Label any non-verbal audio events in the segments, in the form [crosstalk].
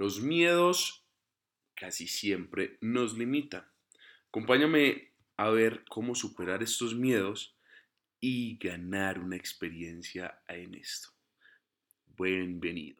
Los miedos casi siempre nos limitan. Acompáñame a ver cómo superar estos miedos y ganar una experiencia en esto. Bienvenido.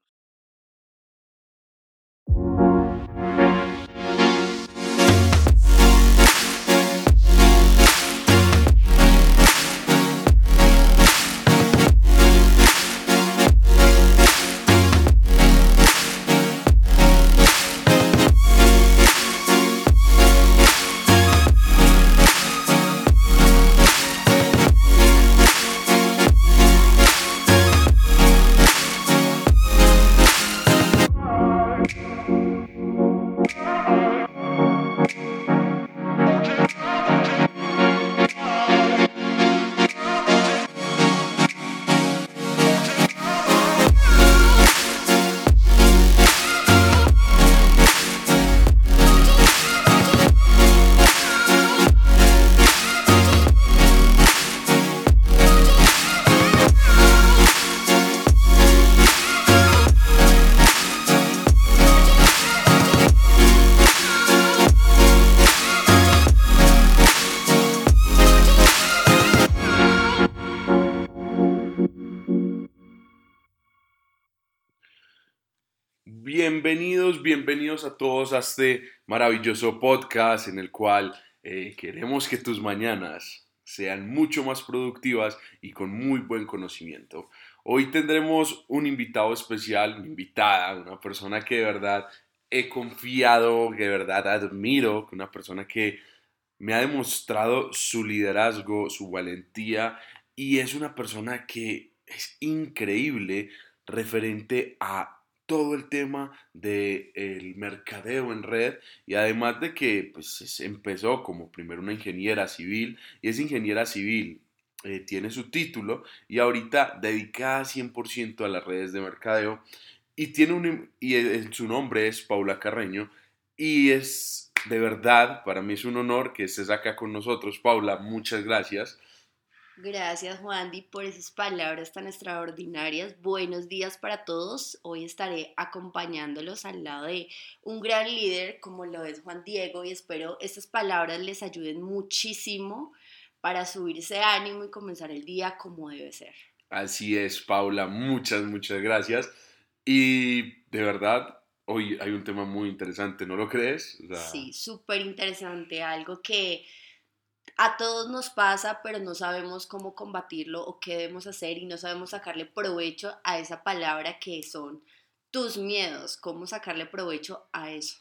Bienvenidos, a todos a este maravilloso podcast en el cual eh, queremos que tus mañanas sean mucho más productivas y con muy buen conocimiento. Hoy tendremos un invitado especial, una invitada, una persona que de verdad he confiado, que de verdad admiro, una persona que me ha demostrado su liderazgo, su valentía y es una persona que es increíble referente a todo el tema del el mercadeo en red y además de que pues, empezó como primero una ingeniera civil y es ingeniera civil, eh, tiene su título y ahorita dedicada 100% a las redes de mercadeo y, tiene un, y su nombre es Paula Carreño y es de verdad, para mí es un honor que estés acá con nosotros, Paula, muchas gracias. Gracias Juan Di por esas palabras tan extraordinarias. Buenos días para todos. Hoy estaré acompañándolos al lado de un gran líder como lo es Juan Diego y espero estas palabras les ayuden muchísimo para subir ese ánimo y comenzar el día como debe ser. Así es, Paula. Muchas, muchas gracias. Y de verdad, hoy hay un tema muy interesante, ¿no lo crees? Sí, súper interesante. Algo que a todos nos pasa, pero no sabemos cómo combatirlo o qué debemos hacer y no sabemos sacarle provecho a esa palabra que son tus miedos, cómo sacarle provecho a eso.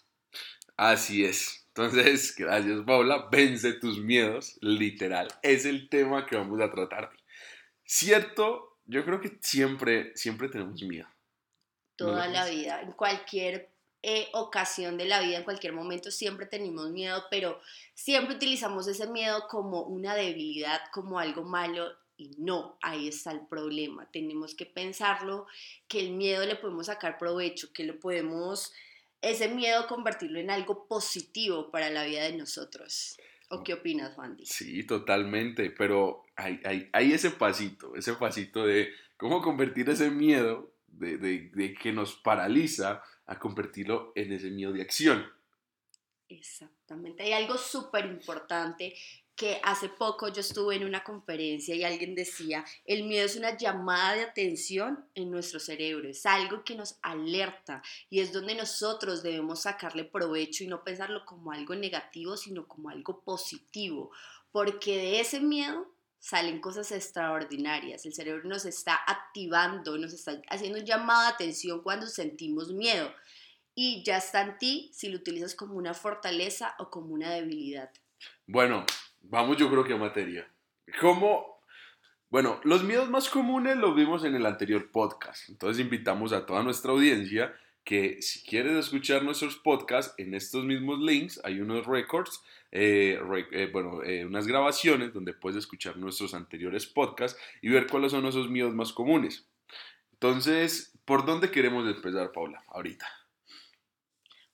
Así es. Entonces, gracias Paula, vence tus miedos, literal. Es el tema que vamos a tratar. Cierto, yo creo que siempre, siempre tenemos miedo. Toda la vida, en cualquier eh, ocasión de la vida, en cualquier momento, siempre tenemos miedo, pero siempre utilizamos ese miedo como una debilidad, como algo malo. Y no, ahí está el problema. Tenemos que pensarlo, que el miedo le podemos sacar provecho, que lo podemos, ese miedo convertirlo en algo positivo para la vida de nosotros. ¿O qué opinas, Juan? Sí, totalmente, pero hay, hay, hay, ese pasito, ese pasito de cómo convertir ese miedo de, de, que nos paraliza a convertirlo en ese miedo de acción. Exactamente. Hay algo súper importante que hace poco yo estuve en una conferencia y alguien decía, el miedo es una llamada de atención en nuestro cerebro, es algo que nos alerta y es donde nosotros debemos sacarle provecho y no pensarlo como algo negativo, sino como algo positivo, porque de ese miedo salen cosas extraordinarias. El cerebro nos está activando, nos está haciendo un llamado de atención cuando sentimos miedo. Y ya está en ti si lo utilizas como una fortaleza o como una debilidad. Bueno, vamos yo creo que a materia. ¿Cómo? Bueno, los miedos más comunes los vimos en el anterior podcast. Entonces invitamos a toda nuestra audiencia que si quieres escuchar nuestros podcasts, en estos mismos links hay unos records, eh, eh, bueno, eh, unas grabaciones donde puedes escuchar nuestros anteriores podcasts y ver cuáles son esos miedos más comunes. Entonces, ¿por dónde queremos empezar, Paula, ahorita?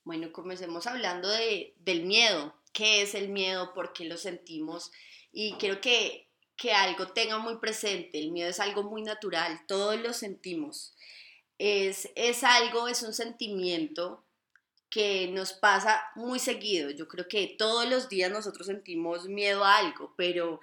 Bueno, comencemos hablando de, del miedo. ¿Qué es el miedo? ¿Por qué lo sentimos? Y quiero que, que algo tenga muy presente. El miedo es algo muy natural, todos lo sentimos es, es algo, es un sentimiento que nos pasa muy seguido. Yo creo que todos los días nosotros sentimos miedo a algo, pero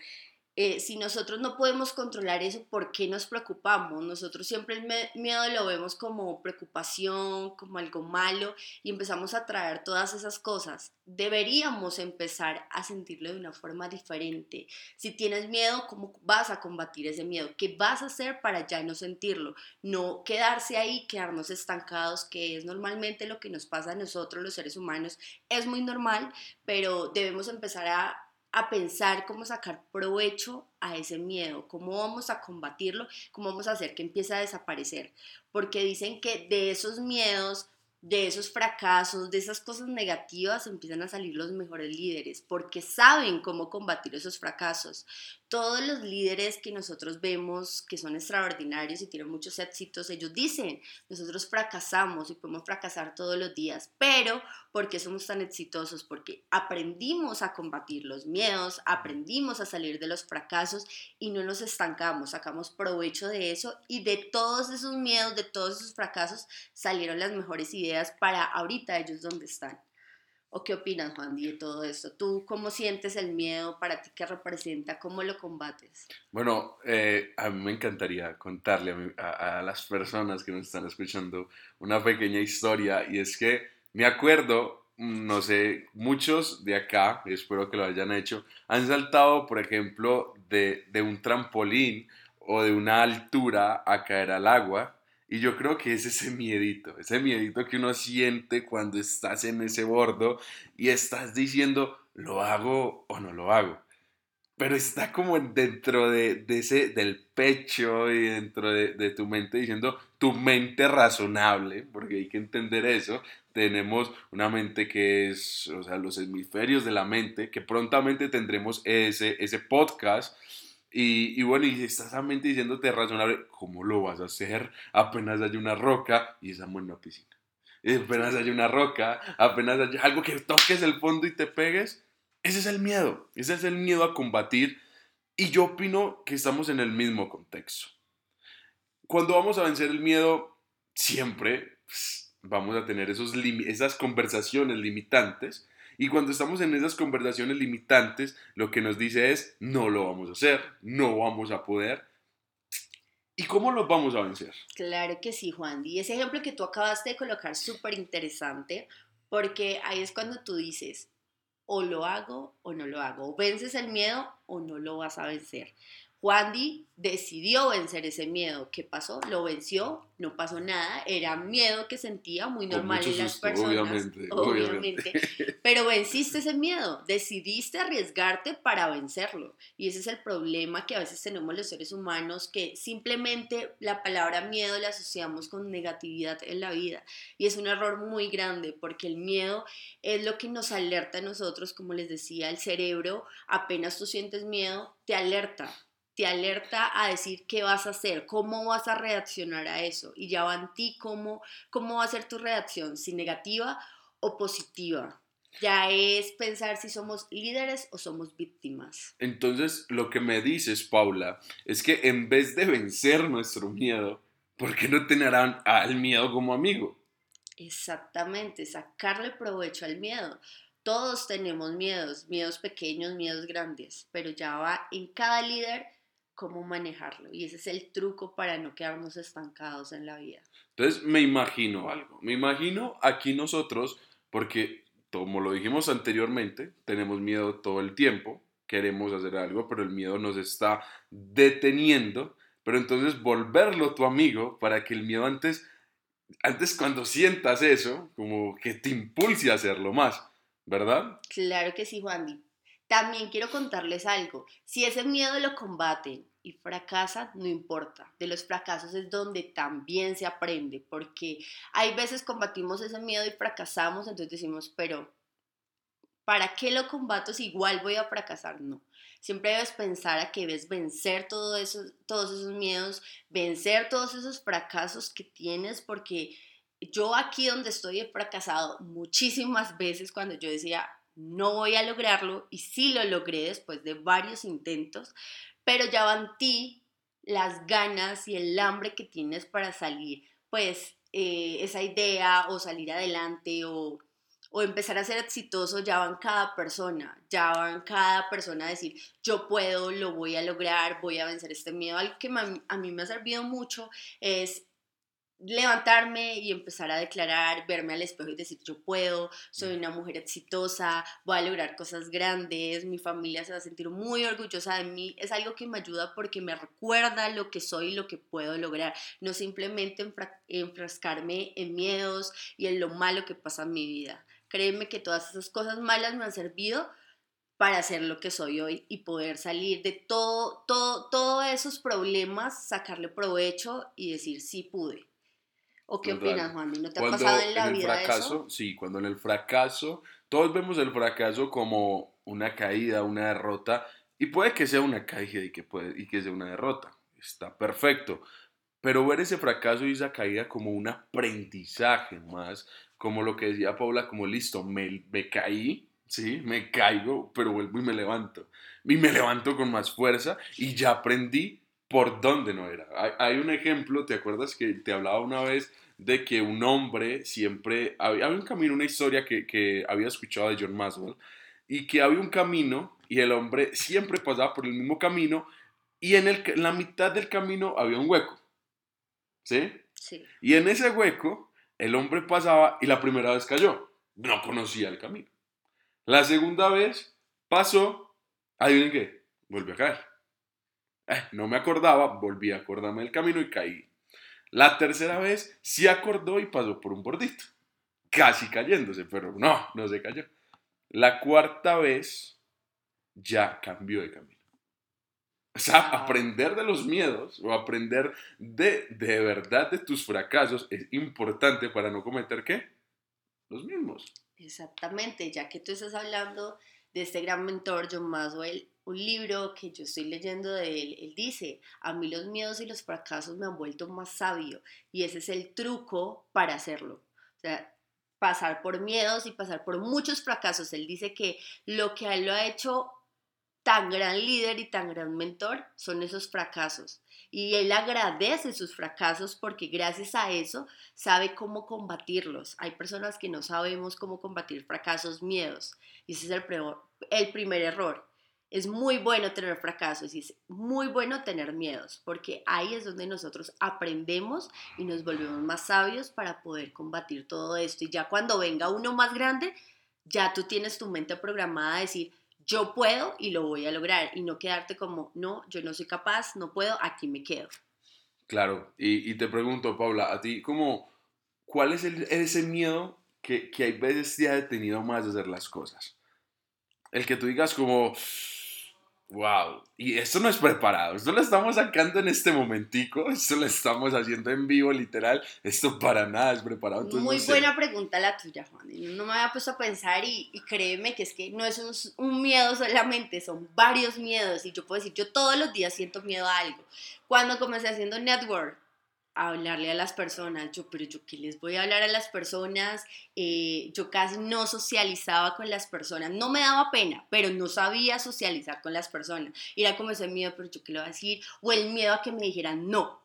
eh, si nosotros no podemos controlar eso, ¿por qué nos preocupamos? Nosotros siempre el miedo lo vemos como preocupación, como algo malo y empezamos a traer todas esas cosas. Deberíamos empezar a sentirlo de una forma diferente. Si tienes miedo, ¿cómo vas a combatir ese miedo? ¿Qué vas a hacer para ya no sentirlo? No quedarse ahí, quedarnos estancados, que es normalmente lo que nos pasa a nosotros los seres humanos. Es muy normal, pero debemos empezar a a pensar cómo sacar provecho a ese miedo, cómo vamos a combatirlo, cómo vamos a hacer que empiece a desaparecer. Porque dicen que de esos miedos de esos fracasos, de esas cosas negativas, empiezan a salir los mejores líderes, porque saben cómo combatir esos fracasos. Todos los líderes que nosotros vemos que son extraordinarios y tienen muchos éxitos, ellos dicen, nosotros fracasamos y podemos fracasar todos los días, pero ¿por qué somos tan exitosos? Porque aprendimos a combatir los miedos, aprendimos a salir de los fracasos y no nos estancamos, sacamos provecho de eso y de todos esos miedos, de todos esos fracasos salieron las mejores ideas para ahorita ellos donde están. ¿O qué opinas, Juan, de todo esto? ¿Tú cómo sientes el miedo para ti qué representa? ¿Cómo lo combates? Bueno, eh, a mí me encantaría contarle a, a, las personas que nos están escuchando una pequeña historia y es que me acuerdo, no sé, muchos de acá, espero que lo hayan hecho, han saltado, por ejemplo, de, de un trampolín o de una altura a caer al agua y yo creo que es ese miedito, ese miedito que uno siente cuando estás en ese bordo y estás diciendo, ¿lo hago o no lo hago? Pero está como dentro de, ese, del pecho y dentro de, de, tu mente diciendo, tu mente razonable, porque hay que entender eso. Tenemos una mente que es, o sea, los hemisferios de la mente, que prontamente tendremos ese, ese podcast y, bueno, y estás a mente diciéndote razonable, ¿cómo lo vas a hacer? Apenas hay una roca y esa en la piscina. apenas hay una roca, apenas hay algo que toques el fondo y te pegues. Ese es el miedo, ese es el miedo a combatir. Y yo opino que estamos en el mismo contexto. Cuando vamos a vencer el miedo, siempre pues, vamos a tener esos esas conversaciones limitantes y cuando estamos en esas conversaciones limitantes, lo que nos dice es, no lo vamos a hacer, no vamos a poder. ¿Y cómo lo vamos a vencer? Claro que sí, Juan. Y ese ejemplo que tú acabaste de colocar súper interesante, porque ahí es cuando tú dices, o lo hago o no lo hago, o vences el miedo o no lo vas a vencer. Juan decidió vencer ese miedo. ¿Qué pasó? Lo venció, no pasó nada, era miedo que sentía, muy normal en las personas. Obviamente, obviamente. Pero venciste ese miedo, decidiste arriesgarte para vencerlo. Y ese es el problema que a veces tenemos los seres humanos, que simplemente la palabra miedo la asociamos con negatividad en la vida. Y es un error muy grande porque el miedo es lo que nos alerta a nosotros, como les decía, el cerebro, apenas tú sientes miedo, te alerta te alerta a decir qué vas a hacer, cómo vas a reaccionar a eso y ya va en ti cómo, cómo va a ser tu reacción, si negativa o positiva. Ya es pensar si somos líderes o somos víctimas. Entonces, lo que me dices, Paula, es que en vez de vencer nuestro miedo, ¿por qué no tenerán al miedo como amigo? Exactamente, sacarle provecho al miedo. Todos tenemos miedos, miedos pequeños, miedos grandes, pero ya va en cada líder cómo manejarlo. Y ese es el truco para no quedarnos estancados en la vida. Entonces me imagino algo. Me imagino aquí nosotros, porque como lo dijimos anteriormente, tenemos miedo todo el tiempo, queremos hacer algo, pero el miedo nos está deteniendo. Pero entonces volverlo tu amigo para que el miedo antes, antes cuando sientas eso, como que te impulse a hacerlo más, ¿verdad? Claro que sí, Juan. También quiero contarles algo. Si ese miedo lo combaten y fracasan, no importa. De los fracasos es donde también se aprende, porque hay veces combatimos ese miedo y fracasamos, entonces decimos, pero ¿para qué lo combato si igual voy a fracasar? No. Siempre debes pensar a que debes vencer todos esos miedos, vencer todos esos fracasos que tienes, porque yo aquí donde estoy he fracasado muchísimas veces cuando yo decía, no voy a lograrlo y sí lo logré después de varios intentos, pero ya van ti las ganas y el hambre que tienes para salir, pues eh, esa idea o salir adelante o o empezar a ser exitoso ya va en cada persona, ya va en cada persona a decir, yo puedo, lo voy a lograr, voy a vencer este miedo. Algo que a mí me ha servido mucho es levantarme y empezar a declarar, verme al espejo y decir yo puedo, soy una mujer exitosa, voy a lograr cosas grandes, mi familia se va a sentir muy orgullosa de mí, es algo que me ayuda porque me recuerda lo que soy y lo que puedo lograr, no simplemente enfrascarme en miedos y en lo malo que pasa en mi vida. Créeme que todas esas cosas malas me han servido para ser lo que soy hoy y poder salir de todo, todo, todos esos problemas, sacarle provecho y decir sí pude ¿O qué opinas, Juan? ¿No te ha pasado en la vida fracaso, Sí, cuando en el fracaso, todos vemos el fracaso como una caída, una derrota, y puede que sea una caída y que, puede, y que sea una derrota, está perfecto, pero ver ese fracaso y esa caída como un aprendizaje más, como lo que decía Paula, como listo, me, me caí, sí, me caigo, pero vuelvo y me levanto, y me levanto con más fuerza y ya aprendí por dónde no era. Hay, hay, un ejemplo, ¿te acuerdas que te hablaba una vez de que un hombre siempre, había, un camino, una historia que, había escuchado de John Maswell, y que había un camino y el hombre siempre pasaba por el mismo camino y en, el, la mitad del camino había un hueco. ¿Sí? Sí. Y en ese hueco el hombre pasaba y la primera vez cayó. No conocía el camino. La segunda vez pasó, adivinen qué, volvió a caer. Eh, no me acordaba, volví a acordarme del camino y caí la tercera vez sí acordó y pasó por un bordito, casi cayéndose, pero no, no se cayó. La cuarta vez ya cambió de camino. O sea, aprender de los miedos o aprender de, de verdad de tus fracasos es importante para no cometer qué? Los mismos. Exactamente, ya que tú estás hablando de este gran mentor John Maswell, un libro que yo estoy leyendo de él, él dice, a mí los miedos y los fracasos me han vuelto más sabio y ese es el truco para hacerlo. O sea, pasar por miedos y pasar por muchos fracasos. Él dice que lo que a él lo ha hecho tan gran líder y tan gran mentor son esos fracasos. Y él agradece sus fracasos porque gracias a eso sabe cómo combatirlos. Hay personas que no sabemos cómo combatir fracasos, miedos. Y ese es el, primer error es muy bueno tener fracasos y es muy bueno tener miedos, porque ahí es donde nosotros aprendemos y nos volvemos más sabios para poder combatir todo esto. Y ya cuando venga uno más grande, ya tú tienes tu mente programada a decir, yo puedo y lo voy a lograr, y no quedarte como, no, yo no soy capaz, no puedo, aquí me quedo. Claro, y, te pregunto, Paula, a ti, ¿cómo, ¿cuál es ese miedo que, que hay veces te ha detenido más de hacer las cosas? El que tú digas como, Wow, y esto no es preparado, esto lo estamos sacando en este momentico, esto lo estamos haciendo en vivo, literal, esto para nada es preparado. Muy buena pregunta la tuya, Juan, no me había puesto a pensar y, créeme que es que no es un, un, miedo solamente, son varios miedos y yo puedo decir, yo todos los días siento miedo a algo. Cuando comencé haciendo network, hablarle a las personas. Yo, pero yo qué les voy a hablar a las personas. Eh, yo casi no socializaba con las personas. No me daba pena, pero no sabía socializar con las personas. Era como ese miedo, pero yo qué le voy a decir. O el miedo a que me dijeran no.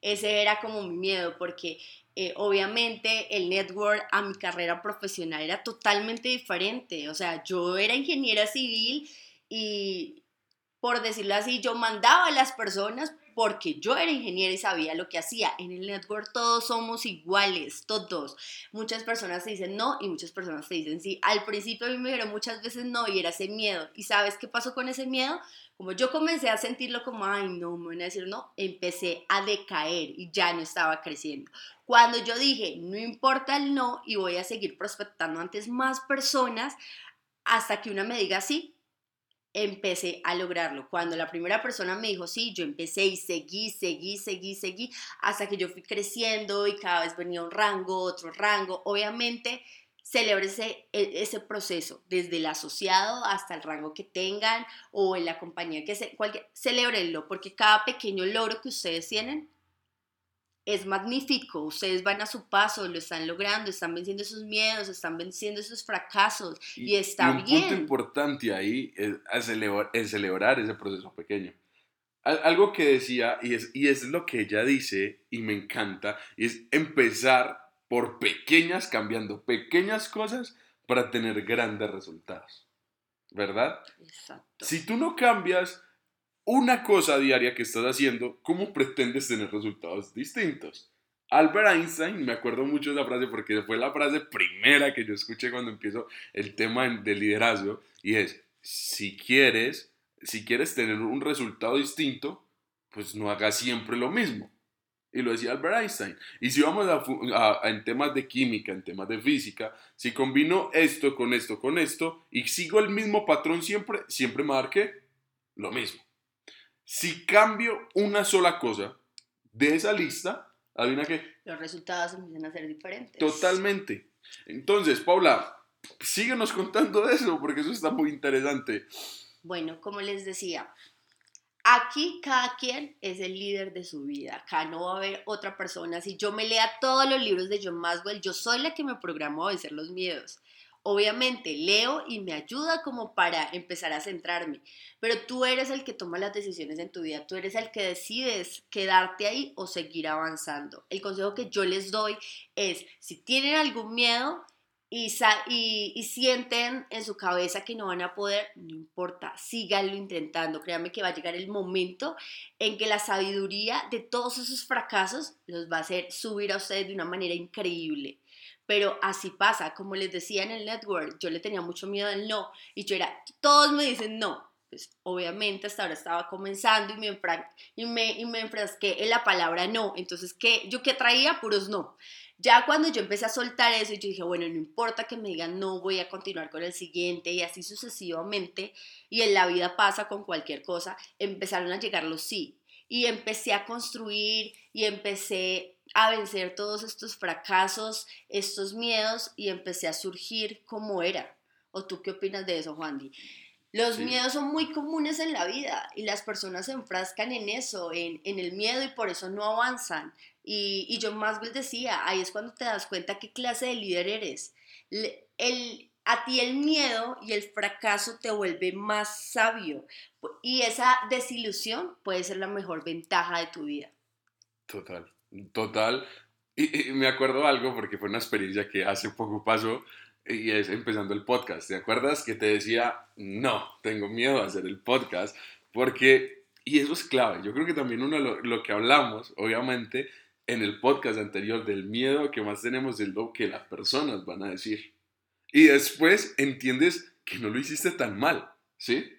Ese era como mi miedo, porque eh, obviamente el network a mi carrera profesional era totalmente diferente. O sea, yo era ingeniera civil y, por decirlo así, yo mandaba a las personas porque yo era ingeniera y sabía lo que hacía. En el network todos somos iguales, todos. Muchas personas te dicen no y muchas personas te dicen sí. Al principio a mí me dijeron muchas veces no y era ese miedo. ¿Y sabes qué pasó con ese miedo? Como yo comencé a sentirlo como, ay, no, me van a decir no, empecé a decaer y ya no estaba creciendo. Cuando yo dije, no importa el no y voy a seguir prospectando antes más personas hasta que una me diga sí, empecé a lograrlo. Cuando la primera persona me dijo sí, yo empecé y seguí, seguí, seguí, seguí, hasta que yo fui creciendo y cada vez venía un rango, otro rango. Obviamente, celebrese e, ese proceso, desde el asociado hasta el rango que tengan o en la compañía que se, cualquier, celebrenlo, porque cada pequeño logro que ustedes tienen es magnífico, ustedes van a su paso, lo están logrando, están venciendo sus miedos, están venciendo sus fracasos y, está y un bien. punto importante ahí es, celebrar, ese proceso pequeño. Algo que decía, y es, y es lo que ella dice, y me encanta, es empezar por pequeñas, cambiando pequeñas cosas para tener grandes resultados. ¿Verdad? Exacto. Si tú no cambias una cosa diaria que estás haciendo, ¿cómo pretendes tener resultados distintos? Albert Einstein, me acuerdo mucho de la frase porque fue la frase primera que yo escuché cuando empiezo el tema de liderazgo y es, si quieres, si quieres tener un resultado distinto, pues no hagas siempre lo mismo. Y lo decía Albert Einstein. Y si vamos a, en temas de química, en temas de física, si combino esto con esto, con esto, y sigo el mismo patrón siempre, siempre me lo mismo. Si cambio una sola cosa de esa lista, adivina qué. Los resultados empiezan a ser diferentes. Totalmente. Entonces, Paula, síguenos contando eso, porque eso está muy interesante. Bueno, como les decía, Aquí cada quien es el líder de su vida. Acá no va a haber otra persona. Si yo me lea todos los libros de John Maxwell, yo soy la que me programó a vencer los miedos. Obviamente leo y me ayuda como para empezar a centrarme, pero tú eres el que toma las decisiones en tu vida, tú eres el que decides quedarte ahí o seguir avanzando. El consejo que yo les doy es, si tienen algún miedo, y, sienten en su cabeza que no van a poder, no importa, síganlo intentando. Créanme que va a llegar el momento en que la sabiduría de todos esos fracasos los va a hacer subir a ustedes de una manera increíble. Pero así pasa, como les decía en el network, yo le tenía mucho miedo al no y yo era, todos me dicen no. Pues obviamente hasta ahora estaba comenzando y me, y me, y me enfrasqué en la palabra no. Entonces, ¿qué? ¿yo qué traía? Puros no. Ya cuando yo empecé a soltar eso, yo dije, bueno, no importa que me digan no, voy a continuar con el siguiente y así sucesivamente. Y en la vida pasa con cualquier cosa, empezaron a llegar los sí. Y empecé a construir y empecé a vencer todos estos fracasos, estos miedos y empecé a surgir como era. ¿O tú qué opinas de eso, Juan? Los miedos son muy comunes en la vida y las personas se enfrascan en eso, en, en el miedo y por eso no avanzan. Y, y John Maxwell decía, ahí es cuando te das cuenta qué clase de líder eres. El, a ti el miedo y el fracaso te vuelve más sabio y esa desilusión puede ser la mejor ventaja de tu vida. Total, total. Y, me acuerdo algo porque fue una experiencia que hace poco pasó y es empezando el podcast. ¿Te acuerdas que te decía, no, tengo miedo a hacer el podcast? Porque, y eso es clave, yo creo que también uno lo, lo que hablamos, obviamente, en el podcast anterior del miedo que más tenemos es lo que las personas van a decir. Y después entiendes que no lo hiciste tan mal, ¿sí?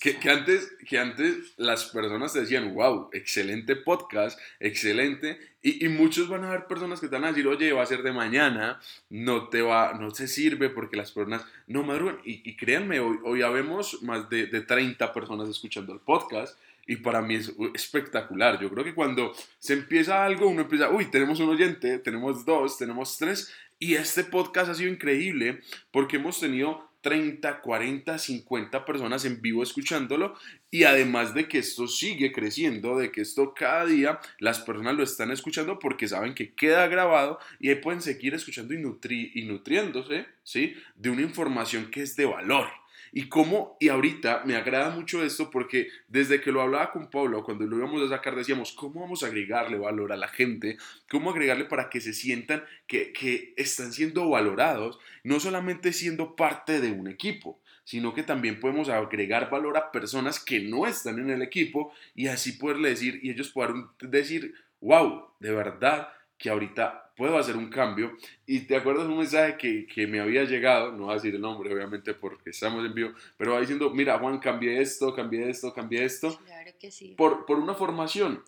Que, antes, que antes las personas te decían, wow, excelente podcast, excelente, y, y, muchos van a haber personas que te van a decir, oye, va a ser de mañana, no te va, no se sirve porque las personas no madrugan, y, y créanme, hoy, hoy ya vemos más de, de 30 personas escuchando el podcast, y para mí es espectacular. Yo creo que cuando se empieza algo, uno empieza, uy, tenemos un oyente, tenemos dos, tenemos tres, y este podcast ha sido increíble porque hemos tenido 30, 40, 50 personas en vivo escuchándolo y además de que esto sigue creciendo, de que esto cada día las personas lo están escuchando porque saben que queda grabado y ahí pueden seguir escuchando y, y nutriéndose, ¿sí? De una información que es de valor. Y cómo, y ahorita me agrada mucho esto porque desde que lo hablaba con Pablo, cuando lo íbamos a sacar, decíamos, ¿cómo vamos a agregarle valor a la gente? ¿Cómo agregarle para que se sientan que, que están siendo valorados, no solamente siendo parte de un equipo? sino que también podemos agregar valor a personas que no están en el equipo y así poderle decir, y ellos puedan decir, wow, de verdad que ahorita puedo hacer un cambio. Y te acuerdas un mensaje que, que, me había llegado, no voy a decir el nombre obviamente porque estamos en vivo, pero va diciendo, mira Juan, cambié esto, cambié esto, cambié esto. Claro que sí. Por, por una formación.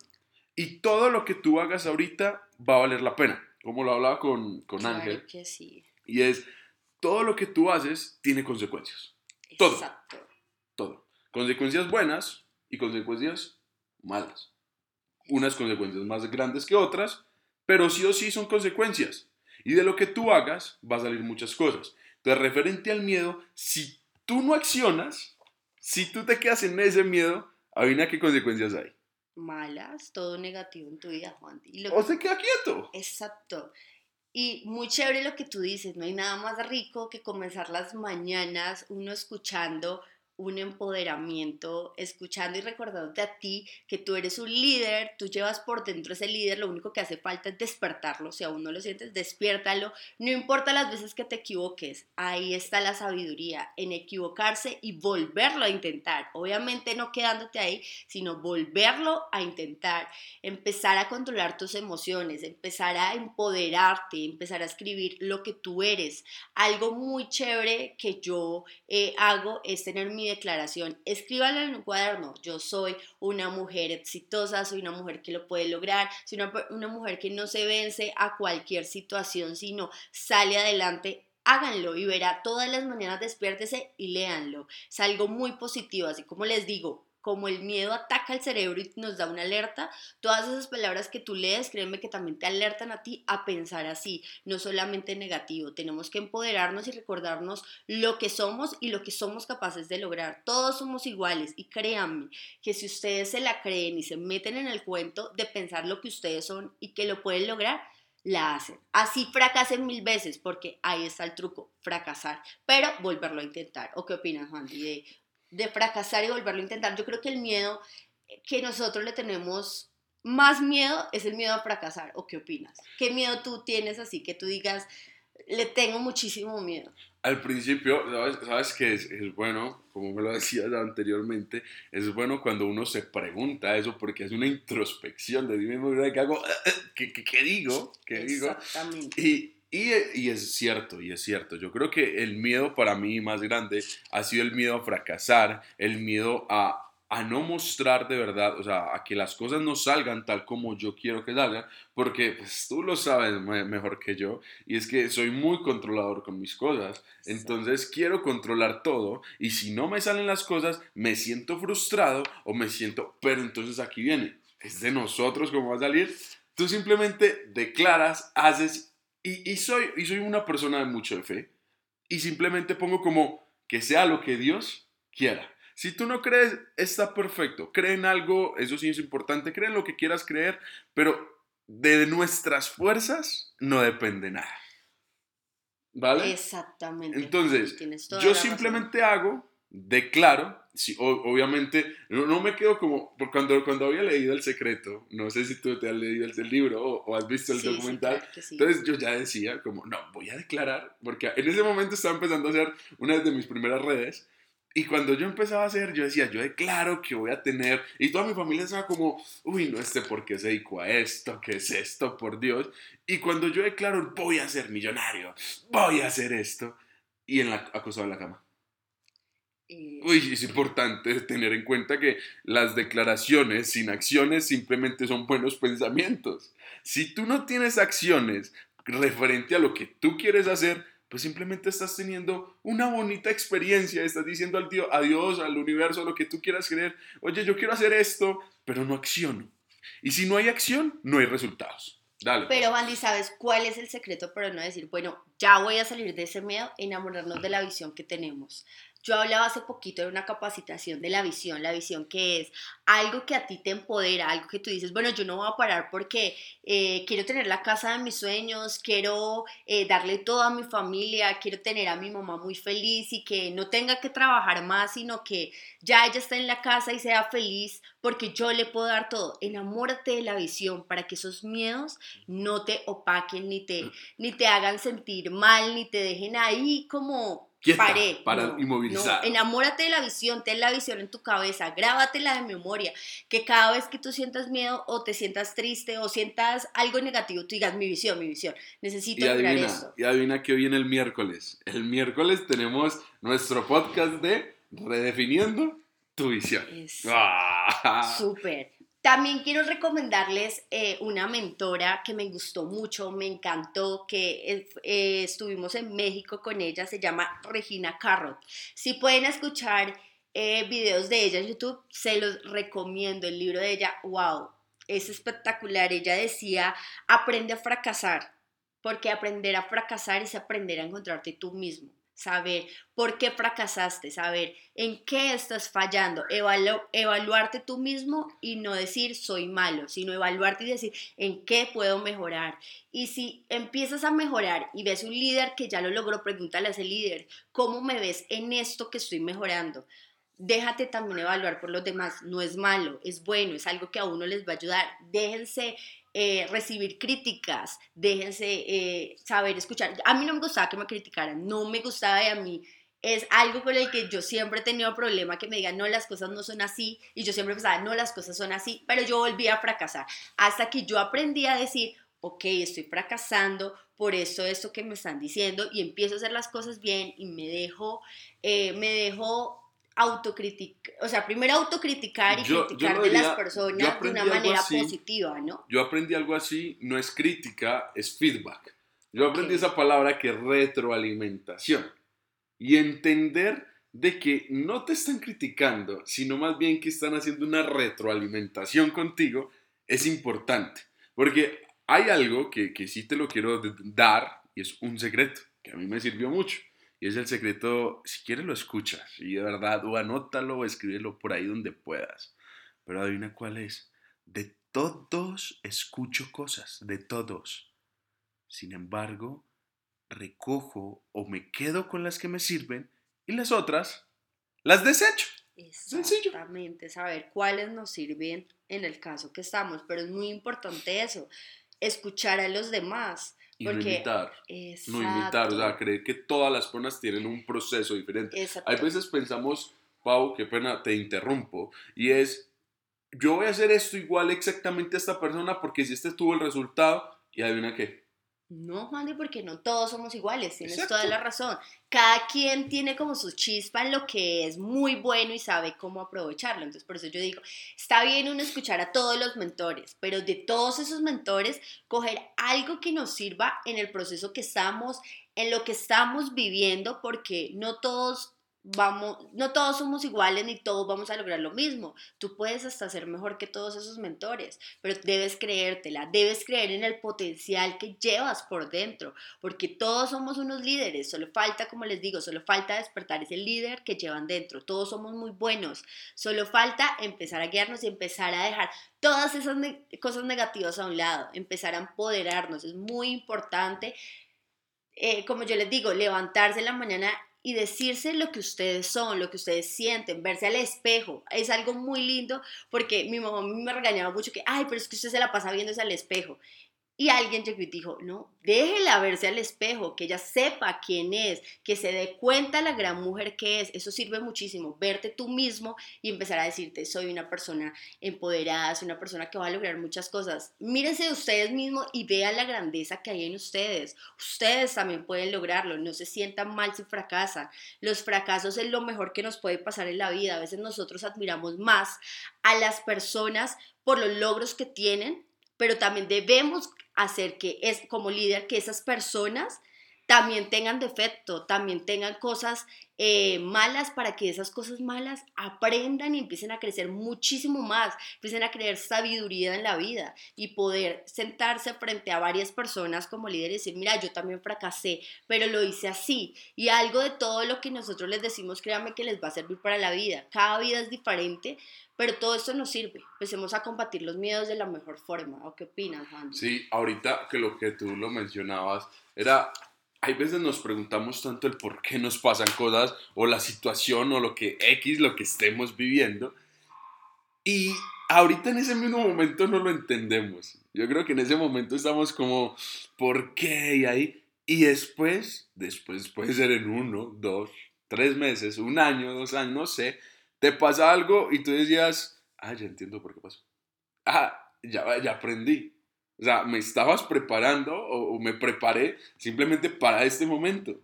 Y todo lo que tú hagas ahorita va a valer la pena, como lo hablaba con, con claro Ángel. que sí. Y es, todo lo que tú haces tiene consecuencias. Todo. Exacto. Todo. Consecuencias buenas y consecuencias malas. Unas consecuencias más grandes que otras, pero sí o sí son consecuencias. Y de lo que tú hagas va a salir muchas cosas. Entonces, referente al miedo, si tú no accionas, si tú te quedas en ese miedo, adivina qué consecuencias hay. Malas, todo negativo en tu vida, Juan. Y lo O se queda quieto. Exacto. Y muy chévere lo que tú dices, no hay nada más rico que comenzar las mañanas uno escuchando un empoderamiento, escuchando y recordándote a ti que tú eres un líder, tú llevas por dentro ese líder, lo único que hace falta es despertarlo, si aún no lo sientes, despiértalo, no importa las veces que te equivoques, ahí está la sabiduría, en equivocarse y volverlo a intentar, obviamente no quedándote ahí, sino volverlo a intentar, empezar a controlar tus emociones, empezar a empoderarte, empezar a escribir lo que tú eres, algo muy chévere que yo eh, hago es tener mi declaración, escríbala en un cuaderno. Yo soy una mujer exitosa, soy una mujer que lo puede lograr, soy una, una mujer que no se vence a cualquier situación, sino sale adelante háganlo y verá todas las mañanas despiértese y léanlo. Es algo muy positivo, así como les digo, como el miedo ataca al cerebro y nos da una alerta, todas esas palabras que tú lees, créeme que también te alertan a ti a pensar así, no solamente negativo. Tenemos que empoderarnos y recordarnos lo que somos y lo que somos capaces de lograr. Todos somos iguales y créanme que si ustedes se la creen y se meten en el cuento de pensar lo que ustedes son y que lo pueden lograr, la hacen. Así fracasen mil veces, porque ahí está el truco, fracasar, pero volverlo a intentar. ¿O qué opinas, Juan? De, de fracasar y volverlo a intentar. Yo creo que el miedo que nosotros le tenemos más miedo es el miedo a fracasar. ¿O qué opinas? ¿Qué miedo tú tienes así que tú digas, le tengo muchísimo miedo? Al principio, sabes, que es, bueno, como me lo [laughs] decías anteriormente, es bueno cuando uno se pregunta eso porque es una introspección de mí mismo, ¿qué hago? [laughs] ¿Qué, qué, qué digo? ¿Qué digo? Exactamente. Y, y, es cierto, y es cierto. Yo creo que el miedo para mí más grande ha sido el miedo a fracasar, el miedo a, no mostrar de verdad, o sea, a que las cosas no salgan tal como yo quiero que salgan, porque pues, tú lo sabes mejor que yo, y es que soy muy controlador con mis cosas, entonces quiero controlar todo, y si no me salen las cosas, me siento frustrado o me siento, pero entonces aquí viene, es de nosotros cómo va a salir. Tú simplemente declaras, haces y, soy, y soy una persona de mucha fe. Y simplemente pongo como que sea lo que Dios quiera. Si tú no crees, está perfecto. Cree en algo, eso sí es importante. Cree en lo que quieras creer, pero de nuestras fuerzas no depende nada. ¿Vale? Exactamente. Entonces, yo simplemente hago declaro, sí, obviamente, no, me quedo como, por cuando, cuando había leído El Secreto, no sé si tú te has leído el, libro o, has visto el documental, entonces yo ya decía como, no, voy a declarar, porque en ese momento estaba empezando a hacer una de mis primeras redes, y cuando yo empezaba a hacer, yo decía, yo declaro que voy a tener, y toda mi familia estaba como, uy, no, este, ¿por qué se dedicó a esto? ¿Qué es esto? Por Dios. Y cuando yo declaro, voy a ser millonario, voy a hacer esto, y en la, acostado en la cama Uy, es importante tener en cuenta que las declaraciones sin acciones simplemente son buenos pensamientos. Si tú no tienes acciones referente a lo que tú quieres hacer, pues simplemente estás teniendo una bonita experiencia, estás diciendo al Dios, a Dios, al universo, lo que tú quieras creer, oye, yo quiero hacer esto, pero no acciono. Y si no hay acción, no hay resultados. Dale. Pero, Bandy, ¿sabes cuál es el secreto para no decir, bueno, ya voy a salir de ese miedo, enamorarnos de la visión que tenemos? Yo hablaba hace poquito de una capacitación de la visión, la visión que es algo que a ti te empodera, algo que tú dices, bueno, yo no voy a parar porque eh, quiero tener la casa de mis sueños, quiero eh, darle todo a mi familia, quiero tener a mi mamá muy feliz y que no tenga que trabajar más, sino que ya ella está en la casa y sea feliz porque yo le puedo dar todo. Enamórate de la visión para que esos miedos no te opaquen ni te, ni te hagan sentir mal, ni te dejen ahí como para inmovilizar. enamórate de la visión, ten la visión en tu cabeza, grábatela de memoria, que cada vez que tú sientas miedo o te sientas triste o sientas algo negativo, tú digas mi visión, mi visión, necesito y lograr adivina, eso. Y adivina que viene el miércoles. El miércoles tenemos nuestro podcast de Redefiniendo tu visión. ¡Ah! Súper. También quiero recomendarles eh, una mentora que me gustó mucho, me encantó, que eh, estuvimos en México con ella, se llama Regina Carrot. Si pueden escuchar eh, videos de ella en YouTube, se los recomiendo. El libro de ella, wow, es espectacular. Ella decía, aprende a fracasar, porque aprender a fracasar es aprender a encontrarte tú mismo saber por qué fracasaste, saber en qué estás fallando, evaluarte tú mismo y no decir soy malo, sino evaluarte y decir en qué puedo mejorar. Y si empiezas a mejorar y ves un líder que ya lo logró, pregúntale a ese líder, ¿cómo me ves en esto que estoy mejorando? déjate también evaluar por los demás. No es malo, es bueno, es algo que a uno les va a ayudar. Déjense eh, recibir críticas, déjense eh, saber escuchar. A mí no me gustaba que me criticaran, no me gustaba y a mí es algo con el que yo siempre he tenido problema, que me digan, no, las cosas no son así, y yo siempre pensaba, no, las cosas son así, pero yo volví a fracasar, hasta que yo aprendí a decir, ok, estoy fracasando, por eso esto que me están diciendo, y empiezo a hacer las cosas bien, y me dejo, eh, me dejo autocriticar, o sea, primero autocriticar y criticar de las personas de una manera positiva, ¿no? Yo aprendí algo así, no es crítica, es feedback. Yo aprendí esa palabra que es retroalimentación. Y entender de que no te están criticando, sino más bien que están haciendo una retroalimentación contigo, es importante. Porque hay algo que, que sí te lo quiero dar y es un secreto que a mí me sirvió mucho. Y es el secreto, si quieres lo escuchas, y de verdad, o anótalo o escríbelo por ahí donde puedas. Pero adivina cuál es. De todos escucho cosas, de todos. Sin embargo, recojo o me quedo con las que me sirven y las otras las desecho. Exactamente, saber cuáles nos sirven en el caso que estamos, pero es muy importante eso, escuchar a los demás, y no imitar. No imitar, o sea, creer que todas las personas tienen un proceso diferente. Hay veces pensamos, Pau, qué pena, te interrumpo, y es, yo voy a hacer esto igual exactamente a esta persona porque si este tuvo el resultado, y adivina qué, no, Juan, porque no todos somos iguales, tienes toda la razón. Cada quien tiene como su chispa en lo que es muy bueno y sabe cómo aprovecharlo. Entonces, por eso yo digo, está bien uno escuchar a todos los mentores, pero de todos esos mentores, coger algo que nos sirva en el proceso que estamos, en lo que estamos viviendo, porque no todos vamos, no todos somos iguales ni todos vamos a lograr lo mismo. Tú puedes hasta ser mejor que todos esos mentores, pero debes creértela, debes creer en el potencial que llevas por dentro, porque todos somos unos líderes, solo falta, como les digo, solo falta despertar ese líder que llevan dentro. Todos somos muy buenos, solo falta empezar a guiarnos y empezar a dejar todas esas cosas negativas a un lado, empezar a empoderarnos. Es muy importante eh, como yo les digo, levantarse en la mañana y decirse lo que ustedes son, lo que ustedes sienten, verse al espejo. Es algo muy lindo porque mi mamá me regañaba mucho que, ay, pero es que usted se la pasa viéndose al espejo. Y alguien llegó y dijo, no, déjela verse al espejo, que ella sepa quién es, que se dé cuenta la gran mujer que es. Eso sirve muchísimo, verte tú mismo y empezar a decirte, soy una persona empoderada, soy una persona que va a lograr muchas cosas. Mírense ustedes mismos y vean la grandeza que hay en ustedes. Ustedes también pueden lograrlo, no se sientan mal si fracasan. Los fracasos es lo mejor que nos puede pasar en la vida. A veces nosotros admiramos más a las personas por los logros que tienen pero también debemos hacer que es como líder que esas personas también tengan defecto, también tengan cosas eh, malas para que esas cosas malas aprendan y empiecen a crecer muchísimo más, empiecen a crear sabiduría en la vida y poder sentarse frente a varias personas como líder y decir, mira, yo también fracasé, pero lo hice así. Y algo de todo lo que nosotros les decimos, créanme que les va a servir para la vida. Cada vida es diferente, pero todo esto nos sirve. Empecemos a combatir los miedos de la mejor forma. ¿O qué opinas, Juan? Sí, ahorita que lo que tú lo mencionabas era hay veces nos preguntamos tanto el por qué nos pasan cosas o la situación o lo que X, lo que estemos viviendo. Y ahorita en ese mismo momento no lo entendemos. Yo creo que en ese momento estamos como, ¿por qué? Y ahí. Y después, después puede ser en uno, dos, tres meses, un año, dos años, no sé, te pasa algo y tú decías, ah, ya entiendo por qué pasó. Ah, ya, ya aprendí. O sea, me estabas preparando o, me preparé simplemente para este momento.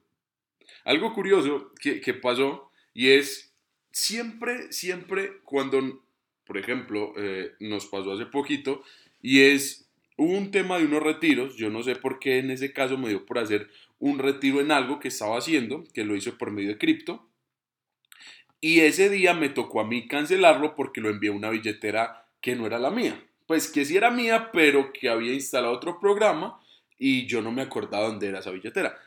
Algo curioso que, pasó y es siempre, siempre cuando, por ejemplo, eh, nos pasó hace poquito y es un tema de unos retiros, yo no sé por qué en ese caso me dio por hacer un retiro en algo que estaba haciendo, que lo hice por medio de cripto, y ese día me tocó a mí cancelarlo porque lo envié a una billetera que no era la mía pues que sí era mía, pero que había instalado otro programa y yo no me acordaba dónde era esa billetera.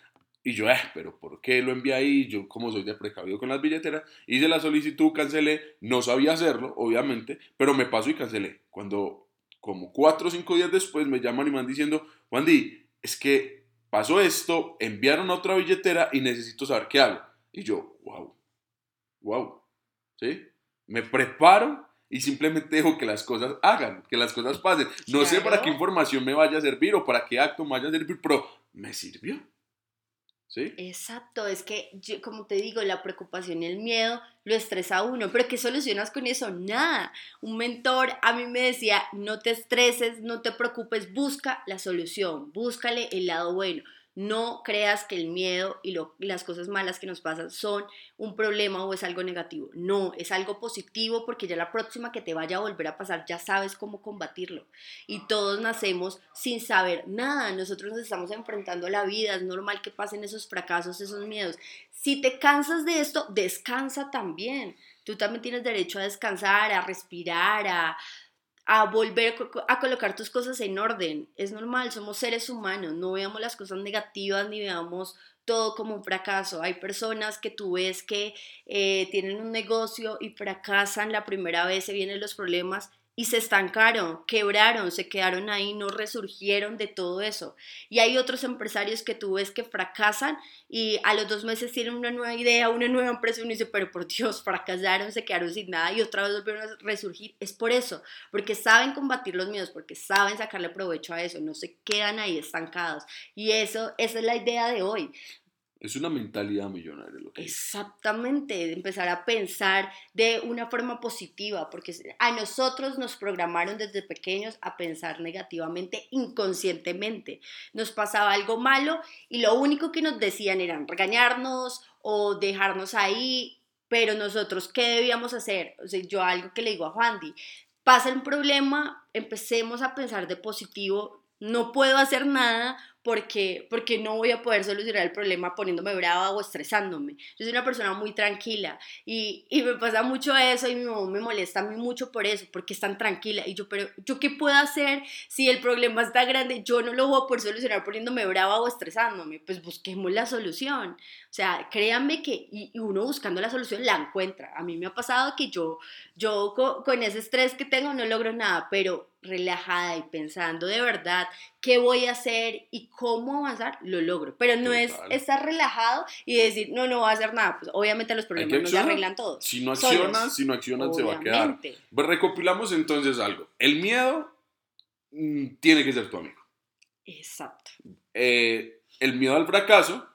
Y yo, eh, pero ¿por qué lo envié ahí? Yo, como soy de precavido con las billeteras, hice la solicitud, cancelé, no sabía hacerlo, obviamente, pero me pasó y cancelé. Cuando, como cuatro o cinco días después, me llaman y me van diciendo, Juan Di, es que pasó esto, enviaron otra billetera y necesito saber qué hago. Y yo, wow, wow. ¿sí? Me preparo y simplemente dejo que las cosas hagan, que las cosas pasen. No sé para qué información me vaya a servir o para qué acto me vaya a servir, pero me sirvió. ¿Sí? Exacto, es que como te digo, la preocupación y el miedo lo estresa a uno, pero ¿qué solucionas con eso? Nada. Un mentor a mí me decía, no te estreses, no te preocupes, busca la solución, búscale el lado bueno. No creas que el miedo y las cosas malas que nos pasan son un problema o es algo negativo. No, es algo positivo porque ya la próxima que te vaya a volver a pasar ya sabes cómo combatirlo. Y todos nacemos sin saber nada. Nosotros nos estamos enfrentando a la vida. Es normal que pasen esos fracasos, esos miedos. Si te cansas de esto, descansa también. Tú también tienes derecho a descansar, a respirar, a a volver a colocar tus cosas en orden. Es normal, somos seres humanos, no veamos las cosas negativas ni veamos todo como un fracaso. Hay personas que tú ves que eh, tienen un negocio y fracasan la primera vez, se vienen los problemas y se estancaron, quebraron, se quedaron ahí, no resurgieron de todo eso. Y hay otros empresarios que tú ves que fracasan y a los dos meses tienen una nueva idea, una nueva empresa y uno dice, pero por Dios, fracasaron, se quedaron sin nada y otra vez volvieron a resurgir. Es por eso, porque saben combatir los miedos, porque saben sacarle provecho a eso, no se quedan ahí estancados. Y eso, esa es la idea de hoy. Es una mentalidad millonaria lo que Exactamente, empezar a pensar de una forma positiva, porque a nosotros nos programaron desde pequeños a pensar negativamente inconscientemente. Nos pasaba algo malo y lo único que nos decían era regañarnos o dejarnos ahí, pero nosotros, ¿qué debíamos hacer? O sea, yo algo que le digo a Juan pasa un problema, empecemos a pensar de positivo, no puedo hacer nada porque, porque no voy a poder solucionar el problema poniéndome brava o estresándome. Yo soy una persona muy tranquila y, y, me pasa mucho eso y mi mamá me molesta a mí mucho por eso, porque es tan tranquila. Y yo, pero ¿yo qué puedo hacer si el problema está grande? Yo no lo voy a poder solucionar poniéndome brava o estresándome. Pues busquemos la solución. O sea, créanme que y, uno buscando la solución la encuentra. A mí me ha pasado que yo, yo con, con ese estrés que tengo no logro nada, pero relajada y pensando de verdad qué voy a hacer y cómo avanzar, lo logro. Pero no es estar relajado y decir, no, no voy a hacer nada. Pues obviamente los problemas no se arreglan todos. Si no accionas, si no accionas, se va a quedar. Pues recopilamos entonces algo. El miedo mm, tiene que ser tu amigo. Exacto. Eh, el miedo al fracaso,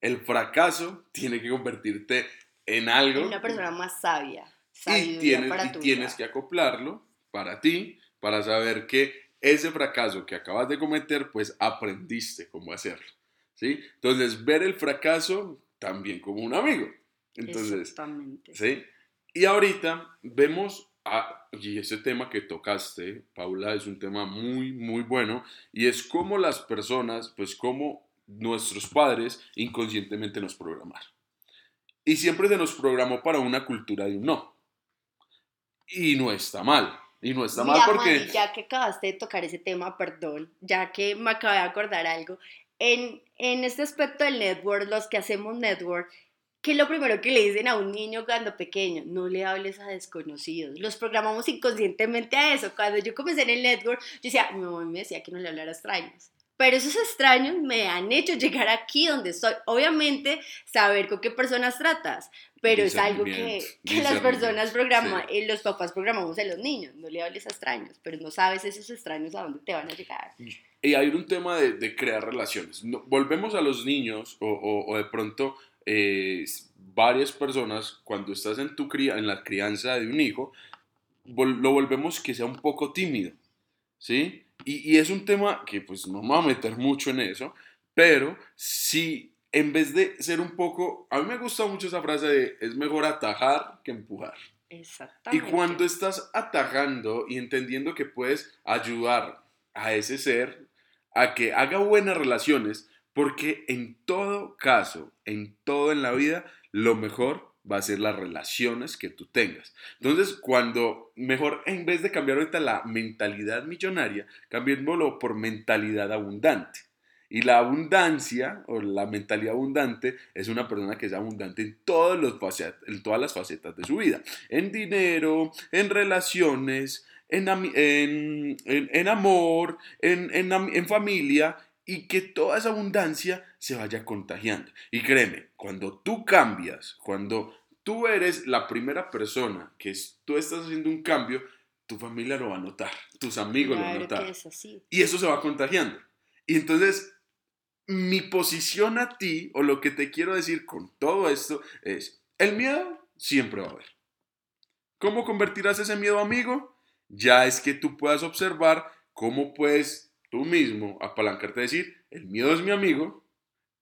el fracaso tiene que convertirte en algo. En una persona más sabia. Y tienes, y tienes que acoplarlo para ti para saber que ese fracaso que acabas de cometer, pues aprendiste cómo hacerlo. ¿sí? Entonces, ver el fracaso también como un amigo. Entonces, Exactamente. ¿sí? Y ahorita vemos, a, y ese tema que tocaste, Paula, es un tema muy, muy bueno, y es cómo las personas, pues cómo nuestros padres inconscientemente nos programaron. Y siempre se nos programó para una cultura de un no. Y no está mal. Y no está mal porque... ya que acabaste de tocar ese tema, perdón, ya que me acabé de acordar algo, en, en este aspecto del network, los que hacemos network, ¿qué es lo primero que le dicen a un niño cuando pequeño? No le hables a desconocidos. Los programamos inconscientemente a eso. Cuando yo comencé en el network, yo decía, mi mamá me decía que no le hablara a extraños. Pero esos extraños me han hecho llegar aquí donde estoy. Obviamente, saber con qué personas tratas, pero es algo que, que las personas programan, eh, los papás programamos a los niños. No le hables a extraños, pero no sabes esos extraños a dónde te van a llegar. Y hay un tema de, de crear relaciones. volvemos a los niños o, o, de pronto eh, varias personas, cuando estás en, tu cría, en la crianza de un hijo, lo volvemos que sea un poco tímido. ¿Sí? Y, y, es un tema que pues no me voy a meter mucho en eso, pero si en vez de ser un poco, a mí me gusta mucho esa frase de es mejor atajar que empujar. Exactamente. Y cuando estás atajando y entendiendo que puedes ayudar a ese ser a que haga buenas relaciones, porque en todo caso, en todo en la vida, lo mejor va a ser las relaciones que tú tengas. Entonces, cuando mejor, en vez de cambiar ahorita la mentalidad millonaria, cambiémoslo por mentalidad abundante. Y la abundancia o la mentalidad abundante es una persona que es abundante en, todos los en todas las facetas de su vida. En dinero, en relaciones, en, en, en amor, en familia y que toda esa abundancia se vaya contagiando. Y créeme, cuando tú cambias, cuando tú eres la primera persona que tú estás haciendo un cambio, tu familia lo va a notar, tus amigos lo van a notar. Y eso se va contagiando. Y entonces, mi posición a ti, o lo que te quiero decir con todo esto, es, el miedo siempre va a haber. ¿Cómo convertirás ese miedo amigo? Ya es que tú puedas observar cómo puedes tú mismo apalancarte decir, el miedo es mi amigo,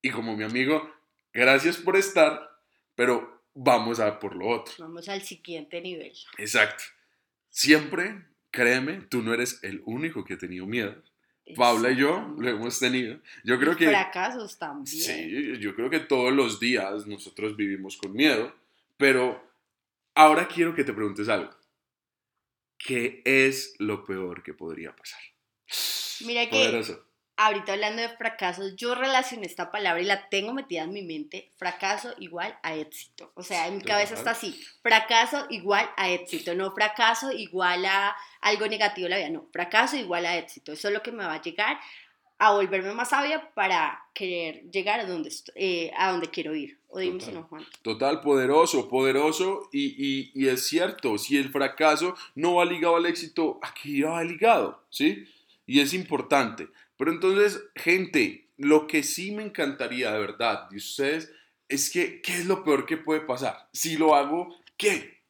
y como mi amigo, gracias por estar, pero vamos a por lo otro. Vamos al siguiente nivel. Exacto. Siempre, créeme, tú no eres el único que ha tenido miedo. Paula y yo lo hemos tenido. Yo creo que... Fracasos también. Sí, yo creo que todos los días nosotros vivimos con miedo, pero ahora quiero que te preguntes algo. ¿Qué es lo peor que podría pasar? Mira que ahorita hablando de fracasos, yo relacioné esta palabra y la tengo metida en mi mente, fracaso igual a éxito. O sea, en mi cabeza está así, fracaso igual a éxito, no fracaso igual a algo negativo en la vida, no, fracaso igual a éxito. Eso es lo que me va a llegar a volverme más sabia para querer llegar a donde, eh, a donde quiero ir. O dime si no, Juan. Total, poderoso, poderoso. Y, y, y, es cierto, si el fracaso no va ligado al éxito, aquí va ligado, ¿sí? Y es importante. Pero entonces, gente, lo que sí me encantaría de verdad de ustedes es que, ¿qué es lo peor que puede pasar? Si lo hago, ¿qué?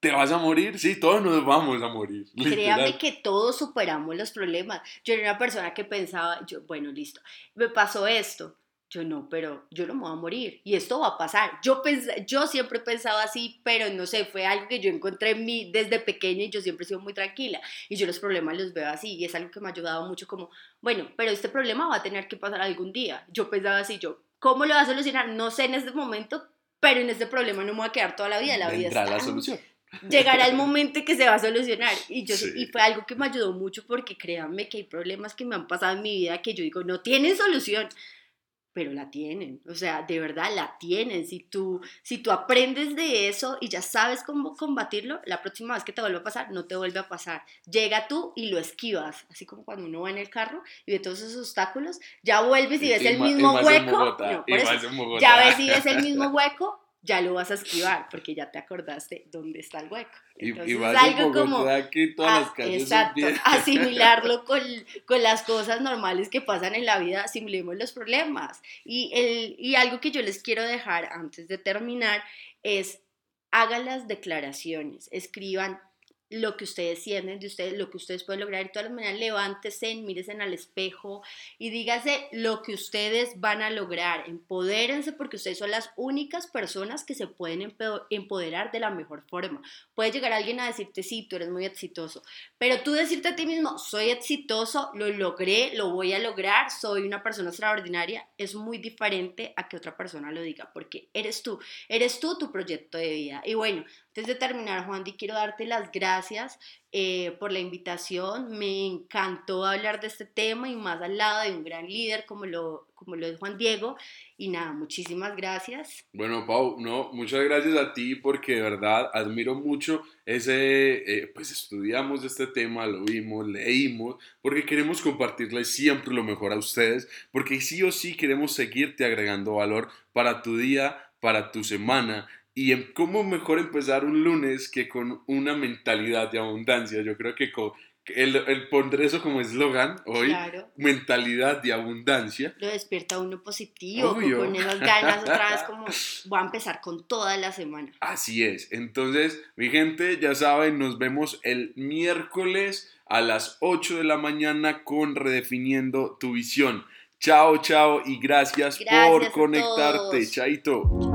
¿Te vas a morir? Sí, todos nos vamos a morir. Créame que todos superamos los problemas. Yo era una persona que pensaba, yo, bueno, listo, me pasó esto. Yo no, pero yo no me voy a morir y esto va a pasar. Yo, yo siempre he pensado así, pero no sé, fue algo que yo encontré en mí desde pequeña y yo siempre he sido muy tranquila y yo los problemas los veo así y es algo que me ha ayudado mucho como, bueno, pero este problema va a tener que pasar algún día. Yo pensaba así, yo, ¿cómo lo va a solucionar? No sé en este momento, pero en este problema no me voy a quedar toda la vida. La vida está, la solución. Llegará el [laughs] momento que se va a solucionar y, yo, y fue algo que me ayudó mucho porque créanme que hay problemas que me han pasado en mi vida que yo digo, no tienen solución pero la tienen, o sea, de verdad la tienen. Si tú, si tú aprendes de eso y ya sabes cómo combatirlo, la próxima vez que te vuelva a pasar, no te vuelve a pasar. Llega tú y lo esquivas, así como cuando uno va en el carro y ve todos esos obstáculos, ya vuelves y ves el mismo hueco, ya ves y ves el mismo [laughs] hueco ya lo vas a esquivar porque ya te acordaste dónde está el hueco. Entonces, y, algo como todas exacto, asimilarlo [laughs] con, con, las cosas normales que pasan en la vida, asimilemos los problemas. Y, el, y algo que yo les quiero dejar antes de terminar es hagan las declaraciones, escriban lo que ustedes sienten de ustedes, lo que ustedes pueden lograr. Y todas maneras, levántese, mírense al espejo y dígase lo que ustedes van a lograr. Empodérense porque ustedes son las únicas personas que se pueden empoderar de la mejor forma. Puede llegar alguien a decirte, sí, tú eres muy exitoso, pero tú decirte a ti mismo, soy exitoso, lo logré, lo voy a lograr, soy una persona extraordinaria, es muy diferente a que otra persona lo diga, porque eres tú, eres tú tu proyecto de vida. Y bueno, antes de terminar, Juan, quiero darte las gracias eh, por la invitación. Me encantó hablar de este tema y más al lado de un gran líder como lo, como lo es Juan Diego. Y nada, muchísimas gracias. Bueno, Pau, no, muchas gracias a ti porque de verdad admiro mucho ese, eh, pues estudiamos este tema, lo vimos, leímos, porque queremos compartirle siempre lo mejor a ustedes, porque sí o sí queremos seguirte agregando valor para tu día, para tu semana y en cómo mejor empezar un lunes que con una mentalidad de abundancia. Yo creo que el, el pondré eso como eslogan hoy, mentalidad de abundancia. Lo despierta uno positivo, con esas ganas otra vez como [laughs] voy a empezar con toda la semana. Así es. Entonces, mi gente, ya saben, nos vemos el miércoles a las 8 de la mañana con Redefiniendo tu Visión. Chao, chao y gracias, por conectarte. Chaito.